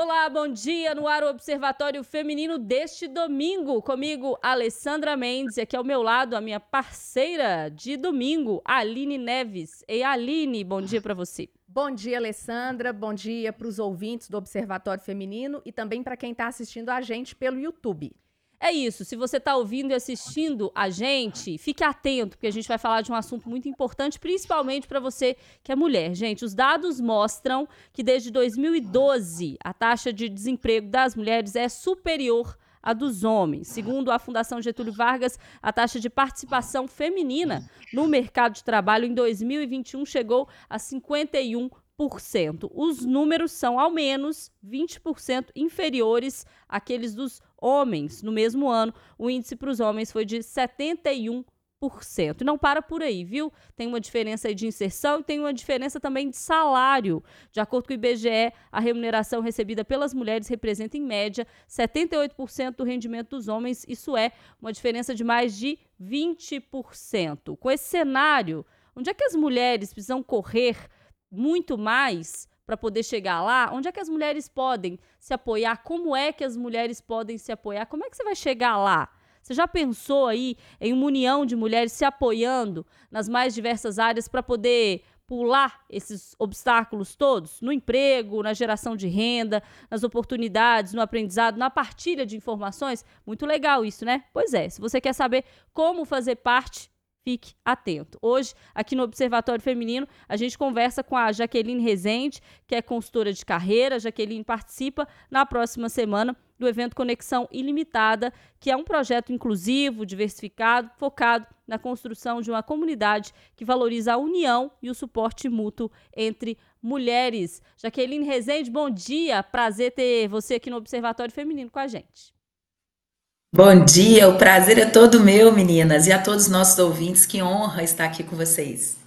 Olá, bom dia no ar o Observatório Feminino deste domingo. Comigo, Alessandra Mendes, e aqui ao meu lado a minha parceira de domingo, Aline Neves. Ei, Aline, bom dia para você. Bom dia, Alessandra. Bom dia para os ouvintes do Observatório Feminino e também para quem está assistindo a gente pelo YouTube. É isso. Se você está ouvindo e assistindo a gente, fique atento, porque a gente vai falar de um assunto muito importante, principalmente para você que é mulher. Gente, os dados mostram que desde 2012 a taxa de desemprego das mulheres é superior à dos homens. Segundo a Fundação Getúlio Vargas, a taxa de participação feminina no mercado de trabalho em 2021 chegou a 51%. Os números são ao menos 20% inferiores àqueles dos homens. No mesmo ano, o índice para os homens foi de 71%. E não para por aí, viu? Tem uma diferença de inserção e tem uma diferença também de salário. De acordo com o IBGE, a remuneração recebida pelas mulheres representa, em média, 78% do rendimento dos homens. Isso é uma diferença de mais de 20%. Com esse cenário, onde é que as mulheres precisam correr muito mais para poder chegar lá? Onde é que as mulheres podem se apoiar? Como é que as mulheres podem se apoiar? Como é que você vai chegar lá? Você já pensou aí em uma união de mulheres se apoiando nas mais diversas áreas para poder pular esses obstáculos todos? No emprego, na geração de renda, nas oportunidades, no aprendizado, na partilha de informações? Muito legal isso, né? Pois é, se você quer saber como fazer parte fique atento. Hoje, aqui no Observatório Feminino, a gente conversa com a Jaqueline Rezende, que é consultora de carreira. A Jaqueline participa na próxima semana do evento Conexão Ilimitada, que é um projeto inclusivo, diversificado, focado na construção de uma comunidade que valoriza a união e o suporte mútuo entre mulheres. Jaqueline Rezende, bom dia. Prazer ter você aqui no Observatório Feminino com a gente. Bom dia, o prazer é todo meu, meninas, e a todos os nossos ouvintes, que honra estar aqui com vocês.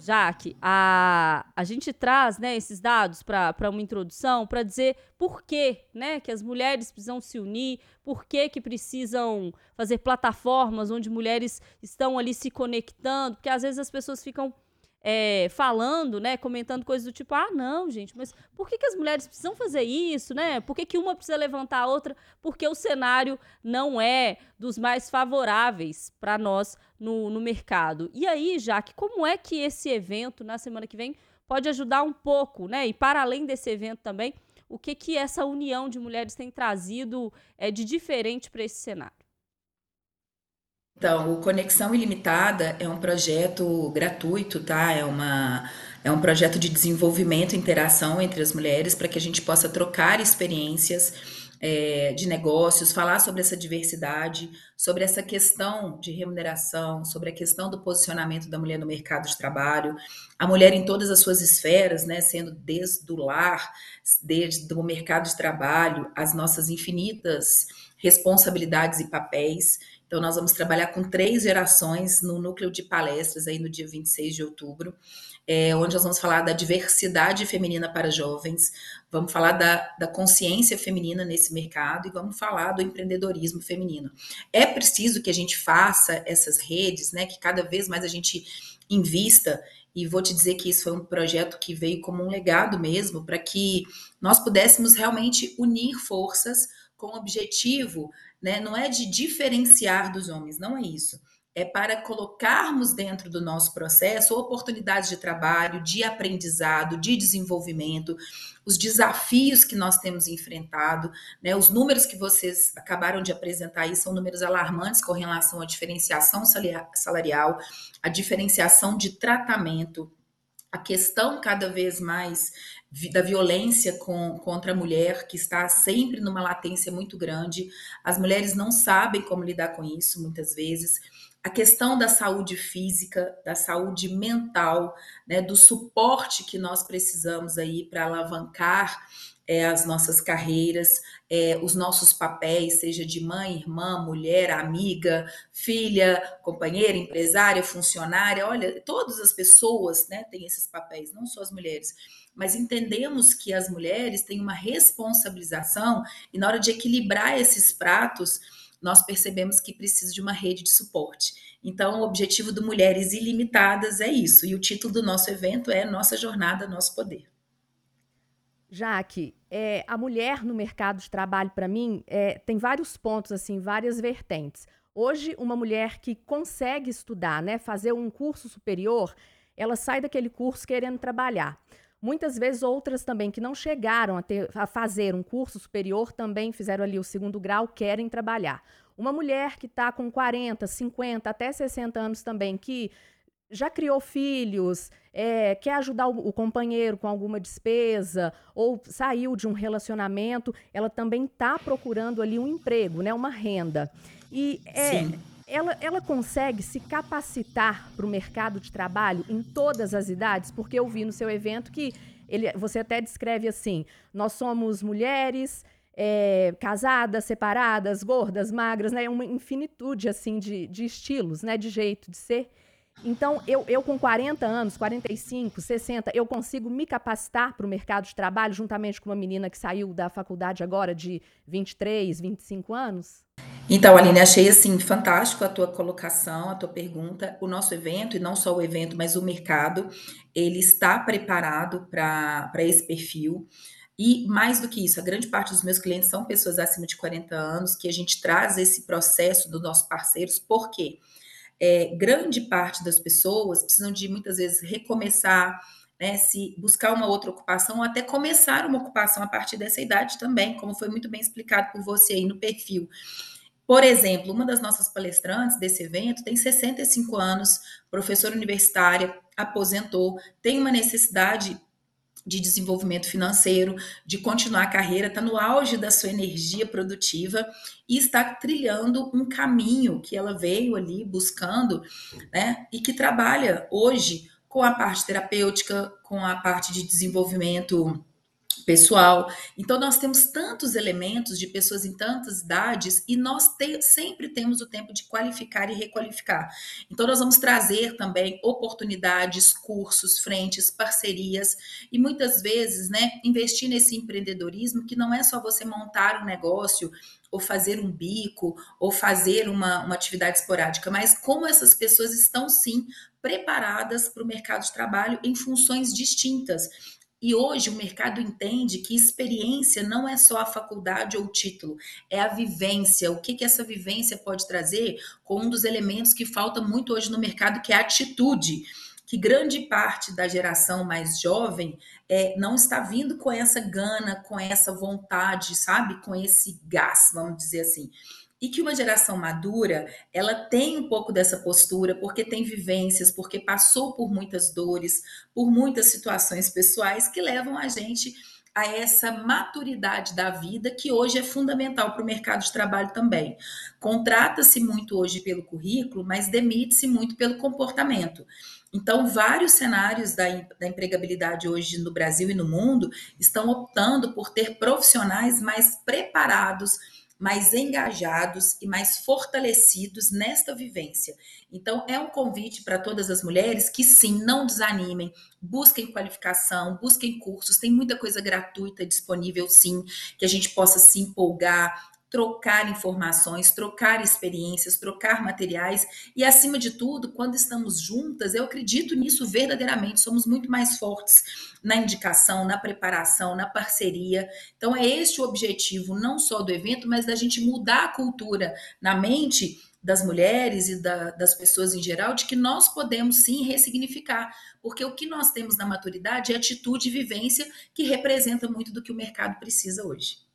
Jaque, a, a gente traz né, esses dados para uma introdução para dizer por que, né, que as mulheres precisam se unir, por que, que precisam fazer plataformas onde mulheres estão ali se conectando, porque às vezes as pessoas ficam é, falando, né, comentando coisas do tipo, ah, não, gente, mas por que, que as mulheres precisam fazer isso, né? Por que, que uma precisa levantar a outra? Porque o cenário não é dos mais favoráveis para nós no, no mercado. E aí, Jaque, como é que esse evento, na semana que vem, pode ajudar um pouco, né? E para além desse evento também, o que que essa união de mulheres tem trazido é, de diferente para esse cenário? Então, o Conexão Ilimitada é um projeto gratuito, tá? É, uma, é um projeto de desenvolvimento e interação entre as mulheres para que a gente possa trocar experiências é, de negócios, falar sobre essa diversidade, sobre essa questão de remuneração, sobre a questão do posicionamento da mulher no mercado de trabalho, a mulher em todas as suas esferas, né, sendo desde o lar, desde o mercado de trabalho, as nossas infinitas responsabilidades e papéis. Então, nós vamos trabalhar com três gerações no núcleo de palestras aí no dia 26 de outubro, é, onde nós vamos falar da diversidade feminina para jovens, vamos falar da, da consciência feminina nesse mercado e vamos falar do empreendedorismo feminino. É preciso que a gente faça essas redes, né, que cada vez mais a gente invista e vou te dizer que isso foi um projeto que veio como um legado mesmo, para que nós pudéssemos realmente unir forças com o objetivo né? Não é de diferenciar dos homens, não é isso. É para colocarmos dentro do nosso processo oportunidades de trabalho, de aprendizado, de desenvolvimento, os desafios que nós temos enfrentado, né? Os números que vocês acabaram de apresentar aí são números alarmantes com relação à diferenciação salarial, a diferenciação de tratamento, a questão cada vez mais da violência com, contra a mulher, que está sempre numa latência muito grande. As mulheres não sabem como lidar com isso, muitas vezes. A questão da saúde física, da saúde mental, né, do suporte que nós precisamos aí para alavancar é, as nossas carreiras, é, os nossos papéis, seja de mãe, irmã, mulher, amiga, filha, companheira, empresária, funcionária. Olha, todas as pessoas né, têm esses papéis, não só as mulheres mas entendemos que as mulheres têm uma responsabilização e na hora de equilibrar esses pratos, nós percebemos que precisa de uma rede de suporte. Então, o objetivo do Mulheres Ilimitadas é isso, e o título do nosso evento é Nossa Jornada, Nosso Poder. Jaque, é, a mulher no mercado de trabalho, para mim, é, tem vários pontos, assim, várias vertentes. Hoje, uma mulher que consegue estudar, né, fazer um curso superior, ela sai daquele curso querendo trabalhar. Muitas vezes outras também que não chegaram a, ter, a fazer um curso superior também fizeram ali o segundo grau, querem trabalhar. Uma mulher que está com 40, 50, até 60 anos também, que já criou filhos, é, quer ajudar o, o, companheiro com alguma despesa, ou saiu de um relacionamento, ela também está procurando ali um emprego, né, uma renda. E é, ela, ela consegue se capacitar para o mercado de trabalho em todas as idades? Porque eu vi no seu evento que ele, você até descreve assim: nós somos mulheres. É, casadas, separadas, gordas, magras, né? Uma infinitude, assim, de, de estilos, né? De jeito de ser. Então, eu, eu com 40 anos, 45, 60, eu consigo me capacitar para o mercado de trabalho juntamente com uma menina que saiu da faculdade agora de 23, 25 anos? Então, Aline, achei assim fantástico a tua colocação, a tua pergunta. O nosso evento, e não só o evento, mas o mercado, ele está preparado para esse perfil. E mais do que isso, a grande parte dos meus clientes são pessoas acima de 40 anos, que a gente traz esse processo dos nossos parceiros, por quê? É, grande parte das pessoas precisam de muitas vezes recomeçar, né, se buscar uma outra ocupação, ou até começar uma ocupação a partir dessa idade também, como foi muito bem explicado por você aí no perfil. Por exemplo, uma das nossas palestrantes desse evento tem 65 anos, professora universitária, aposentou, tem uma necessidade de desenvolvimento financeiro, de continuar a carreira, está no auge da sua energia produtiva e está trilhando um caminho que ela veio ali buscando, né? E que trabalha hoje com a parte terapêutica, com a parte de desenvolvimento pessoal. Então, nós temos tantos elementos de pessoas em tantas idades e nós te, sempre temos o tempo de qualificar e requalificar. Então, nós vamos trazer também oportunidades, cursos, frentes, parcerias e muitas vezes, né, investir nesse empreendedorismo que não é só você montar um negócio ou fazer um bico, ou fazer uma, uma atividade esporádica, mas como essas pessoas estão sim preparadas para o mercado de trabalho em funções distintas. E hoje o mercado entende que experiência não é só a faculdade ou o título, é a vivência. O que, que essa vivência pode trazer com um dos elementos que falta muito hoje no mercado, que é a atitude. Que grande parte da geração mais jovem é, não está vindo com essa gana, com essa vontade, sabe? Com esse gás, vamos dizer assim e que uma geração madura ela tem um pouco dessa postura porque tem vivências, porque passou por muitas dores, por muitas situações pessoais que levam a gente a essa maturidade da vida que hoje é fundamental para o mercado de trabalho também. Contrata-se muito hoje pelo currículo, mas demite-se muito pelo comportamento. Então, vários cenários da, da empregabilidade hoje no Brasil e no mundo estão optando por ter profissionais mais preparados mais engajados e mais fortalecidos nesta vivência. Então, é um convite para todas as mulheres que sim, não desanimem, busquem qualificação, busquem cursos, tem muita coisa gratuita disponível sim, que a gente possa se empolgar, trocar informações, trocar experiências, trocar materiais e, acima de tudo, quando estamos juntas, eu acredito nisso verdadeiramente, somos muito mais fortes na indicação, na preparação, na parceria. Então, é este o objetivo, não só do evento, mas da gente mudar a cultura na mente das mulheres e da, das pessoas em geral, de que nós podemos sim ressignificar, porque o que nós temos na maturidade é atitude e vivência que representa muito do que o mercado precisa hoje.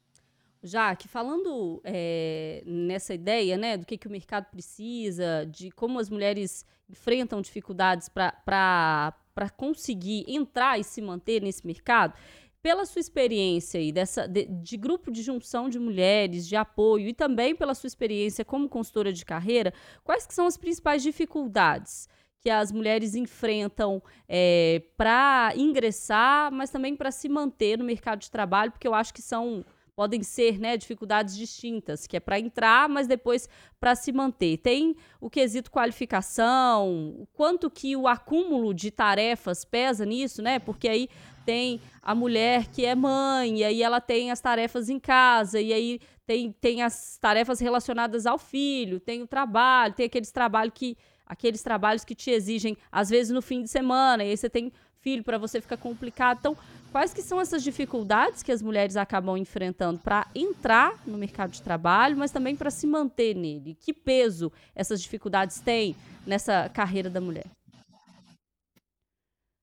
Jaque, falando é, nessa ideia né, do que, que o mercado precisa, de como as mulheres enfrentam dificuldades para conseguir entrar e se manter nesse mercado, pela sua experiência aí dessa, de, de, grupo de junção de mulheres, de apoio, e também pela sua experiência como consultora de carreira, quais que são as principais dificuldades que as mulheres enfrentam é, para ingressar, mas também para se manter no mercado de trabalho, porque eu acho que são podem ser né, dificuldades distintas, que é para entrar, mas depois para se manter. Tem o quesito qualificação, o quanto que o acúmulo de tarefas pesa nisso, né? Porque aí tem a mulher que é mãe, e aí ela tem as tarefas em casa, e aí tem, tem as tarefas relacionadas ao filho, tem o trabalho, tem aqueles trabalhos que aqueles trabalhos que te exigem às vezes no fim de semana, e aí você tem filho para você ficar complicado. Então, Quais que são essas dificuldades que as mulheres acabam enfrentando para entrar no mercado de trabalho, mas também para se manter nele? Que peso essas dificuldades têm nessa carreira da mulher?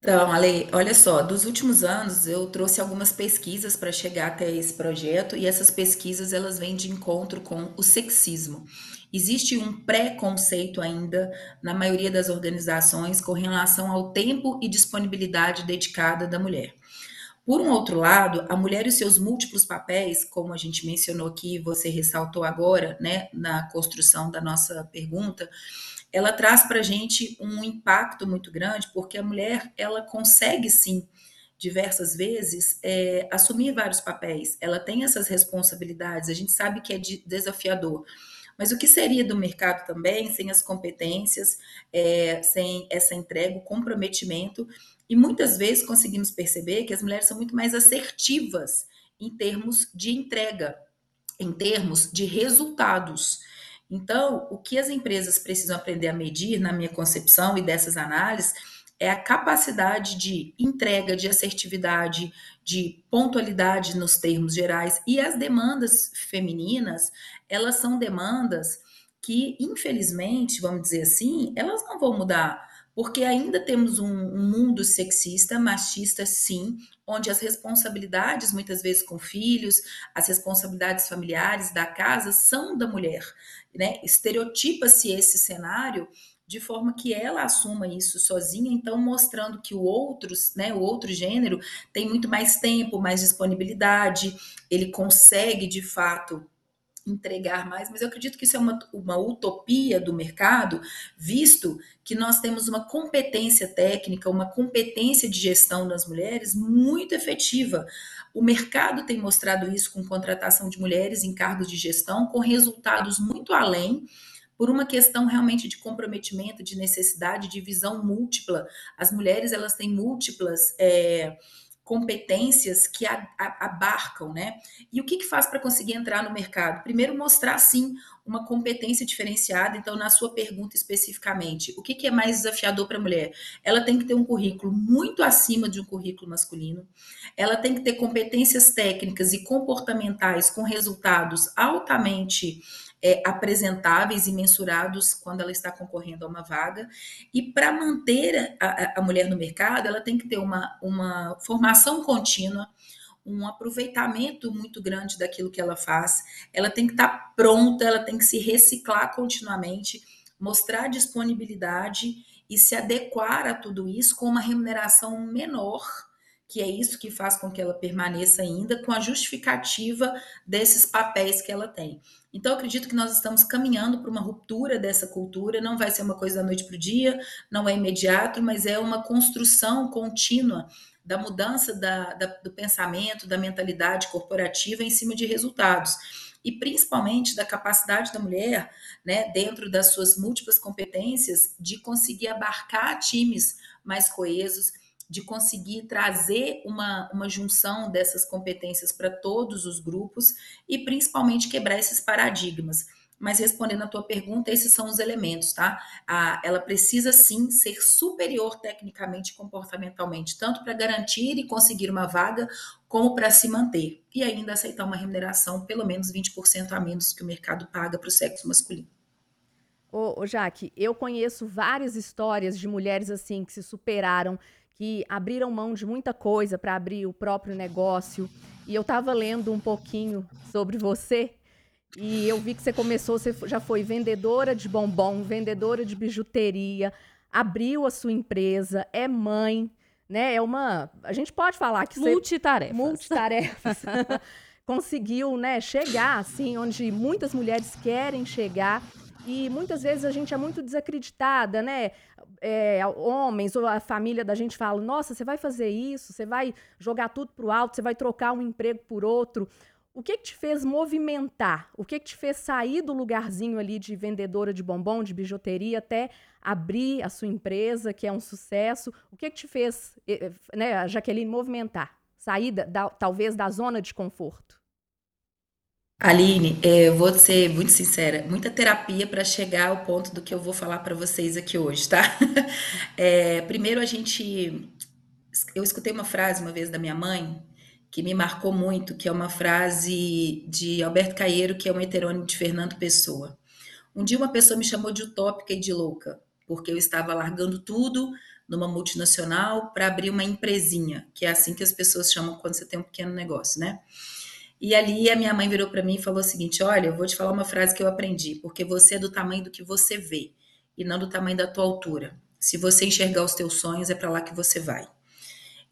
Então, Ale, olha só, dos últimos anos eu trouxe algumas pesquisas para chegar até esse projeto e essas pesquisas elas vêm de encontro com o sexismo. Existe um preconceito ainda na maioria das organizações com relação ao tempo e disponibilidade dedicada da mulher. Por um outro lado, a mulher e seus múltiplos papéis, como a gente mencionou aqui, você ressaltou agora, né, na construção da nossa pergunta, ela traz para a gente um impacto muito grande, porque a mulher ela consegue sim diversas vezes é, assumir vários papéis. Ela tem essas responsabilidades. A gente sabe que é de, desafiador. Mas o que seria do mercado também sem as competências, é, sem essa entrega, o comprometimento? E muitas vezes conseguimos perceber que as mulheres são muito mais assertivas em termos de entrega, em termos de resultados. Então, o que as empresas precisam aprender a medir, na minha concepção e dessas análises, é a capacidade de entrega, de assertividade, de pontualidade nos termos gerais. E as demandas femininas, elas são demandas que, infelizmente, vamos dizer assim, elas não vão mudar porque ainda temos um, um, mundo sexista, machista, sim, onde as responsabilidades, muitas vezes com filhos, as responsabilidades familiares da casa são da mulher, né? Estereotipa-se esse cenário de forma que ela assuma isso sozinha, então mostrando que o outro, né, o outro gênero tem muito mais tempo, mais disponibilidade, ele consegue de fato entregar mais, mas eu acredito que isso é uma, uma utopia do mercado, visto que nós temos uma competência técnica, uma competência de gestão das mulheres muito efetiva. O mercado tem mostrado isso com contratação de mulheres em cargos de gestão, com resultados muito além por uma questão realmente de comprometimento, de necessidade, de visão múltipla. As mulheres elas têm múltiplas é, competências que abarcam, né? E o que, que faz para conseguir entrar no mercado? Primeiro, mostrar sim uma competência diferenciada. Então, na sua pergunta especificamente, o que, que é mais desafiador para a mulher? Ela tem que ter um currículo muito acima de um currículo masculino. Ela tem que ter competências técnicas e comportamentais com resultados altamente é, apresentáveis e mensurados quando ela está concorrendo a uma vaga. E para manter a, a, mulher no mercado, ela tem que ter uma, uma formação contínua, um aproveitamento muito grande daquilo que ela faz. Ela tem que estar tá pronta, ela tem que se reciclar continuamente, mostrar disponibilidade e se adequar a tudo isso com uma remuneração menor que é isso que faz com que ela permaneça ainda com a justificativa desses papéis que ela tem. Então, acredito que nós estamos caminhando para uma ruptura dessa cultura. Não vai ser uma coisa da noite para o dia, não é imediato, mas é uma construção contínua da mudança da, da, do pensamento, da mentalidade corporativa em cima de resultados. E principalmente da capacidade da mulher, né, dentro das suas múltiplas competências, de conseguir abarcar times mais coesos, de conseguir trazer uma, uma junção dessas competências para todos os grupos e principalmente quebrar esses paradigmas. Mas respondendo a tua pergunta, esses são os elementos, tá? A, ela precisa sim ser superior tecnicamente e comportamentalmente, tanto para garantir e conseguir uma vaga, como para se manter. E ainda aceitar uma remuneração pelo menos 20% a menos que o mercado paga para o sexo masculino. Ô, ô, Jaque, eu conheço várias histórias de mulheres assim que se superaram que abriram mão de muita coisa para abrir o próprio negócio. E eu estava lendo um pouquinho sobre você e eu vi que você começou, você já foi vendedora de bombom, vendedora de bijuteria, abriu a sua empresa, é mãe, né? É uma, a gente pode falar que multitarefas. Você, multitarefas. conseguiu, né, chegar assim onde muitas mulheres querem chegar e muitas vezes a gente é muito desacreditada, né? é, homens ou a família da gente fala: nossa, você vai fazer isso, você vai jogar tudo para o alto, você vai trocar um emprego por outro. O que, que te fez movimentar? O que, que te fez sair do lugarzinho ali de vendedora de bombom, de bijuteria, até abrir a sua empresa, que é um sucesso? O que, que te fez, né, a Jaqueline, movimentar? Sair, da, da, talvez, da zona de conforto? Aline, é, eu vou ser muito sincera, muita terapia para chegar ao ponto do que eu vou falar para vocês aqui hoje, tá? É, primeiro a gente eu escutei uma frase uma vez da minha mãe que me marcou muito, que é uma frase de Alberto Caeiro, que é um heterônimo de Fernando Pessoa. Um dia uma pessoa me chamou de utópica e de louca, porque eu estava largando tudo numa multinacional para abrir uma empresinha, que é assim que as pessoas chamam quando você tem um pequeno negócio, né? E ali a minha mãe virou para mim e falou o seguinte: Olha, eu vou te falar uma frase que eu aprendi, porque você é do tamanho do que você vê e não do tamanho da tua altura. Se você enxergar os teus sonhos, é para lá que você vai.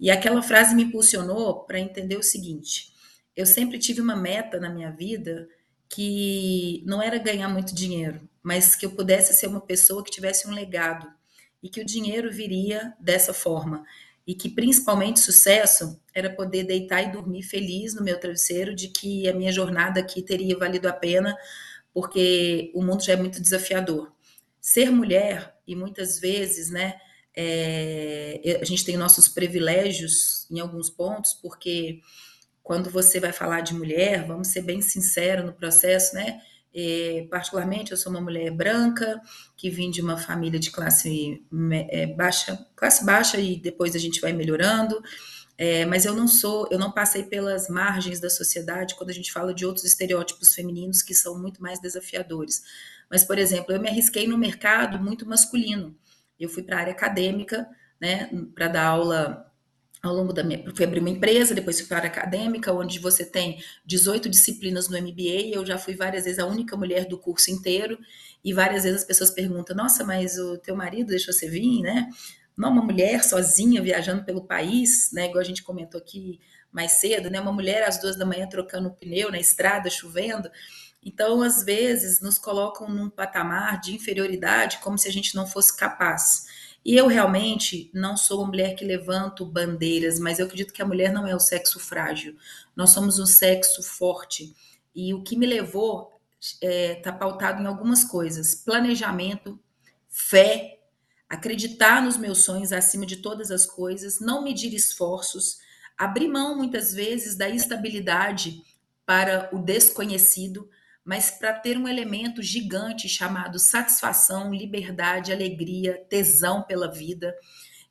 E aquela frase me impulsionou para entender o seguinte: eu sempre tive uma meta na minha vida que não era ganhar muito dinheiro, mas que eu pudesse ser uma pessoa que tivesse um legado e que o dinheiro viria dessa forma e que principalmente sucesso era poder deitar e dormir feliz no meu travesseiro de que a minha jornada aqui teria valido a pena, porque o mundo já é muito desafiador. Ser mulher e muitas vezes, né, é, a gente tem nossos privilégios em alguns pontos, porque quando você vai falar de mulher, vamos ser bem sinceros no processo, né? É, particularmente, eu sou uma mulher branca que vim de uma família de classe é, baixa, classe baixa e depois a gente vai melhorando. É, mas eu não sou, eu não passei pelas margens da sociedade quando a gente fala de outros estereótipos femininos que são muito mais desafiadores. Mas, por exemplo, eu me arrisquei no mercado muito masculino. Eu fui para a área acadêmica, né, para dar aula ao longo da minha. Fui abrir uma empresa, depois fui para a área acadêmica, onde você tem 18 disciplinas no MBA. Eu já fui várias vezes a única mulher do curso inteiro, e várias vezes as pessoas perguntam: nossa, mas o teu marido deixou você vir, né? Não, uma mulher sozinha viajando pelo país, né? Igual a gente comentou aqui mais cedo, né? Uma mulher às duas da manhã trocando pneu na estrada, chovendo. Então, às vezes, nos colocam num patamar de inferioridade, como se a gente não fosse capaz. E eu realmente não sou uma mulher que levanto bandeiras, mas eu acredito que a mulher não é o sexo frágil. Nós somos um sexo forte. E o que me levou está é, tá pautado em algumas coisas: planejamento, fé, acreditar nos meus sonhos acima de todas as coisas, não medir esforços, abrir mão muitas vezes da estabilidade para o desconhecido mas para ter um elemento gigante chamado satisfação, liberdade, alegria, tesão pela vida.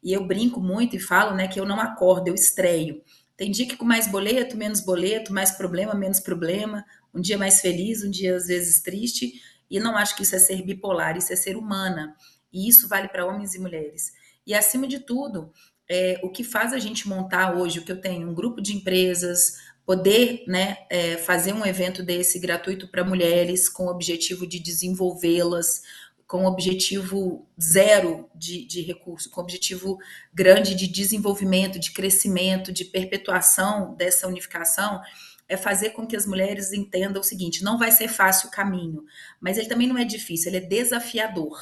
E eu brinco muito e falo, né, que eu não acordo, eu estreio. Tem dia que com mais boleto, menos boleto, mais problema, menos problema, um dia mais feliz, um dia às vezes triste, e não acho que isso é ser bipolar, isso é ser humana. E isso vale para homens e mulheres. E acima de tudo, é, o que faz a gente montar hoje, o que eu tenho, um grupo de empresas, poder né, é, fazer um evento desse gratuito para mulheres com o objetivo de desenvolvê-las, com objetivo zero de, de recurso, com objetivo grande de desenvolvimento, de crescimento, de perpetuação dessa unificação, é fazer com que as mulheres entendam o seguinte: não vai ser fácil o caminho, mas ele também não é difícil, ele é desafiador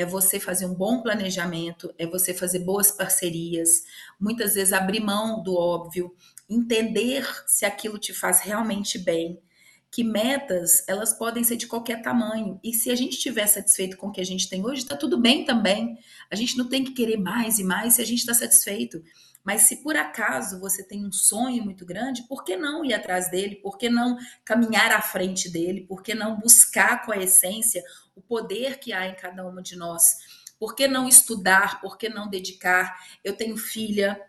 é você fazer um bom planejamento, é você fazer boas parcerias, muitas vezes abrir mão do óbvio, entender se aquilo te faz realmente bem, que metas elas podem ser de qualquer tamanho e se a gente estiver satisfeito com o que a gente tem hoje, está tudo bem também. A gente não tem que querer mais e mais se a gente está satisfeito. Mas se por acaso você tem um sonho muito grande, por que não ir atrás dele? Por que não caminhar à frente dele? Por que não buscar com a essência o poder que há em cada uma de nós? Por que não estudar? Por que não dedicar? Eu tenho filha,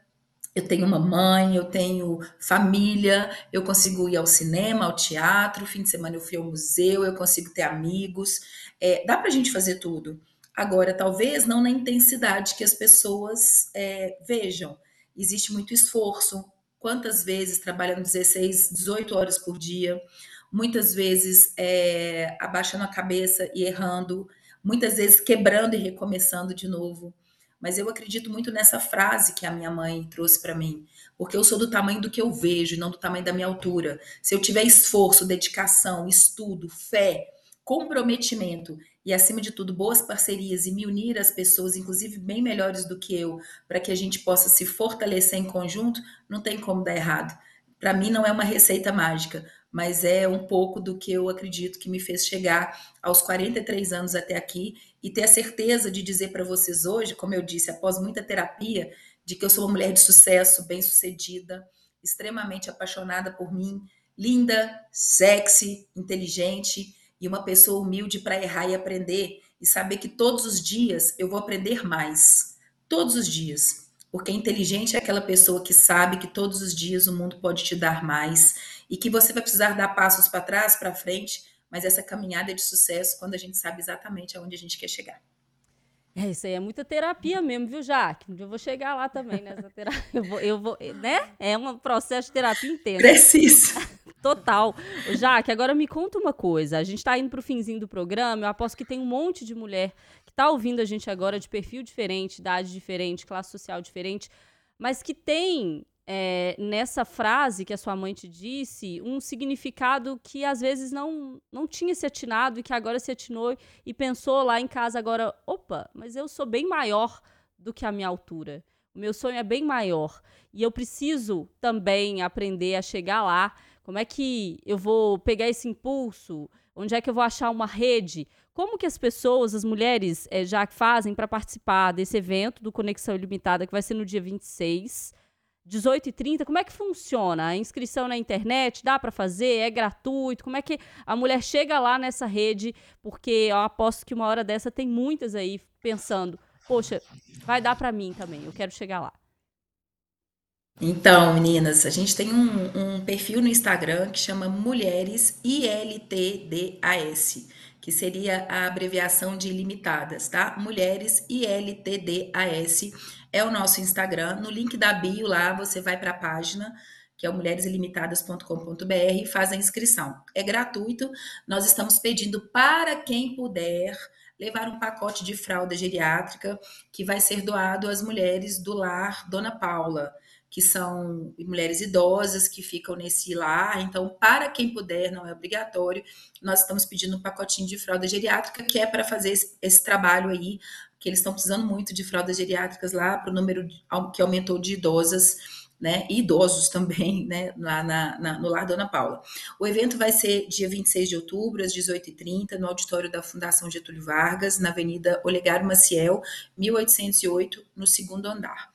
eu tenho uma mãe, eu tenho família, eu consigo ir ao cinema, ao teatro, fim de semana eu fui ao museu, eu consigo ter amigos. É, dá para a gente fazer tudo. Agora, talvez não na intensidade que as pessoas é, vejam. Existe muito esforço. Quantas vezes trabalhando 16, 18 horas por dia, muitas vezes é, abaixando a cabeça e errando, muitas vezes quebrando e recomeçando de novo mas eu acredito muito nessa frase que a minha mãe trouxe para mim, porque eu sou do tamanho do que eu vejo, não do tamanho da minha altura. Se eu tiver esforço, dedicação, estudo, fé, comprometimento e, acima de tudo, boas parcerias e me unir às pessoas, inclusive bem melhores do que eu, para que a gente possa se fortalecer em conjunto, não tem como dar errado. Para mim, não é uma receita mágica, mas é um pouco do que eu acredito que me fez chegar aos 43 anos até aqui e ter a certeza de dizer para vocês hoje, como eu disse, após muita terapia, de que eu sou uma mulher de sucesso, bem-sucedida, extremamente apaixonada por mim, linda, sexy, inteligente e uma pessoa humilde para errar e aprender e saber que todos os dias eu vou aprender mais. Todos os dias. Porque inteligente é aquela pessoa que sabe que todos os dias o mundo pode te dar mais e que você vai precisar dar passos para trás, para frente, mas essa caminhada é de sucesso quando a gente sabe exatamente aonde a gente quer chegar. É, isso aí é muita terapia mesmo, viu, Jaque? Eu vou chegar lá também nessa terapia. Eu vou, eu vou, né? É um processo de terapia intenso. Preciso. Total. Jaque, agora me conta uma coisa. A gente está indo para o finzinho do programa. Eu aposto que tem um monte de mulher que está ouvindo a gente agora de perfil diferente, idade diferente, classe social diferente, mas que tem é, nessa frase que a sua mãe te disse um significado que às vezes não, não tinha se atinado e que agora se atinou e pensou lá em casa agora, opa, mas eu sou bem maior do que a minha altura. O meu sonho é bem maior e eu preciso também aprender a chegar lá. Como é que eu vou pegar esse impulso? Onde é que eu vou achar uma rede? Como que as pessoas, as mulheres, é, já fazem para participar desse evento do Conexão Ilimitada, que vai ser no dia 26? 18h30, como é que funciona? A inscrição na internet, dá para fazer? É gratuito? Como é que a mulher chega lá nessa rede? Porque eu aposto que uma hora dessa tem muitas aí pensando, poxa, vai dar para mim também, eu quero chegar lá. Então, meninas, a gente tem um, um perfil no Instagram que chama Mulheres ILTDAS, que seria a abreviação de ilimitadas, tá? Mulheres ILTDAS é o nosso Instagram. No link da bio lá, você vai para a página, que é o e faz a inscrição. É gratuito. Nós estamos pedindo para quem puder levar um pacote de fralda geriátrica que vai ser doado às mulheres do lar Dona Paula que são mulheres idosas que ficam nesse lar. Então, para quem puder, não é obrigatório, nós estamos pedindo um pacotinho de fralda geriátrica, que é para fazer esse, esse, trabalho aí, que eles estão precisando muito de fraldas geriátricas lá, para o número que aumentou de idosas. Né, e idosos também, né, lá na, na, no Lar Dona Paula. O evento vai ser dia 26 de outubro, às 18h30, no auditório da Fundação Getúlio Vargas, na Avenida Olegário Maciel, 1808, no segundo andar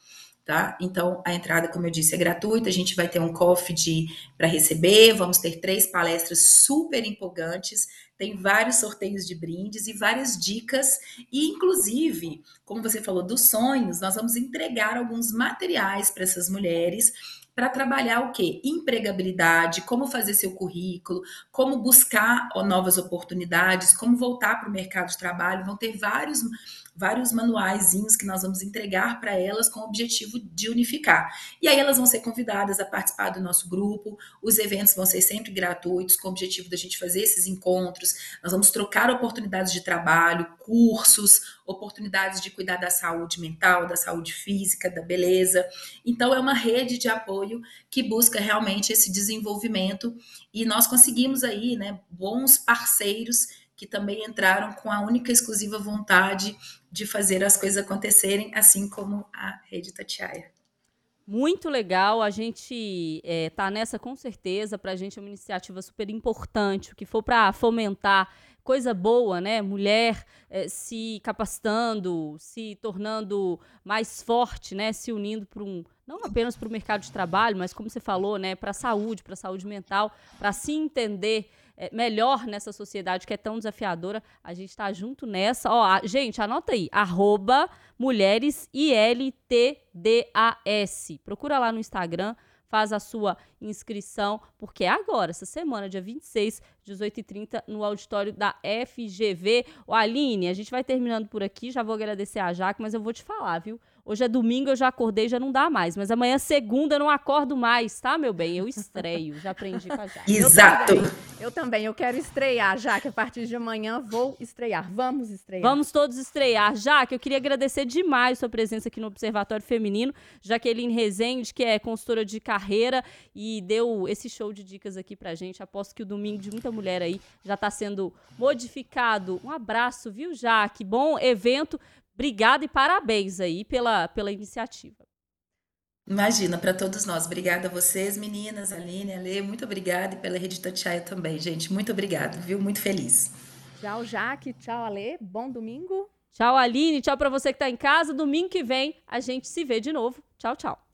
tá? Então, a entrada, como eu disse, é gratuita, a gente vai ter um coffee para receber, vamos ter três palestras super empolgantes, tem vários sorteios de brindes e várias dicas, e inclusive, como você falou dos sonhos, nós vamos entregar alguns materiais para essas mulheres para trabalhar o quê? Empregabilidade, como fazer seu currículo, como buscar novas oportunidades, como voltar para o mercado de trabalho. Vão ter vários vários manuaizinhos que nós vamos entregar para elas com o objetivo de unificar. E aí elas vão ser convidadas a participar do nosso grupo, os eventos vão ser sempre gratuitos, com o objetivo da gente fazer esses encontros. Nós vamos trocar oportunidades de trabalho, cursos, oportunidades de cuidar da saúde mental, da saúde física, da beleza. Então é uma rede de apoio que busca realmente esse desenvolvimento e nós conseguimos aí, né, bons parceiros que também entraram com a única exclusiva vontade de fazer as coisas acontecerem, assim como a Rede Tatiaia. Muito legal, a gente está é, nessa com certeza, para a gente é uma iniciativa super importante, o que for para fomentar coisa boa, né? Mulher é, se capacitando, se tornando mais forte, né? Se unindo para um, não apenas para o mercado de trabalho, mas como você falou, né? Para a saúde, para a saúde mental, para se entender é, melhor nessa sociedade que é tão desafiadora. A gente está junto nessa. Ó, a, gente, anota aí, arroba mulheres ILTDAS. Procura lá no Instagram, faz a sua inscrição, porque é agora, essa semana, dia 26, 18h30, no auditório da FGV. Ô, Aline, a gente vai terminando por aqui, já vou agradecer a Jaque, mas eu vou te falar, viu? Hoje é domingo, eu já acordei, já não dá mais. Mas amanhã, segunda, eu não acordo mais, tá, meu bem? Eu estreio, já aprendi com a Jaque. Exato. Eu também, eu também, eu quero estrear, já que a partir de amanhã vou estrear. Vamos estrear. Vamos todos estrear. Jaque, eu queria agradecer demais sua presença aqui no Observatório Feminino. Jaqueline Rezende, que é consultora de carreira e deu esse show de dicas aqui pra gente. Aposto que o domingo de muita mulher aí já está sendo modificado. Um abraço, viu, Jaque? Bom evento. Obrigada e parabéns aí pela, pela iniciativa. Imagina, para todos nós. Obrigada a vocês, meninas, Aline, Ale, muito obrigada e pela Rede Tatiaia também, gente. Muito obrigada, viu? Muito feliz. Tchau, Jaque. Tchau, Ale. Bom domingo. Tchau, Aline. Tchau para você que está em casa. Domingo que vem a gente se vê de novo. Tchau, tchau.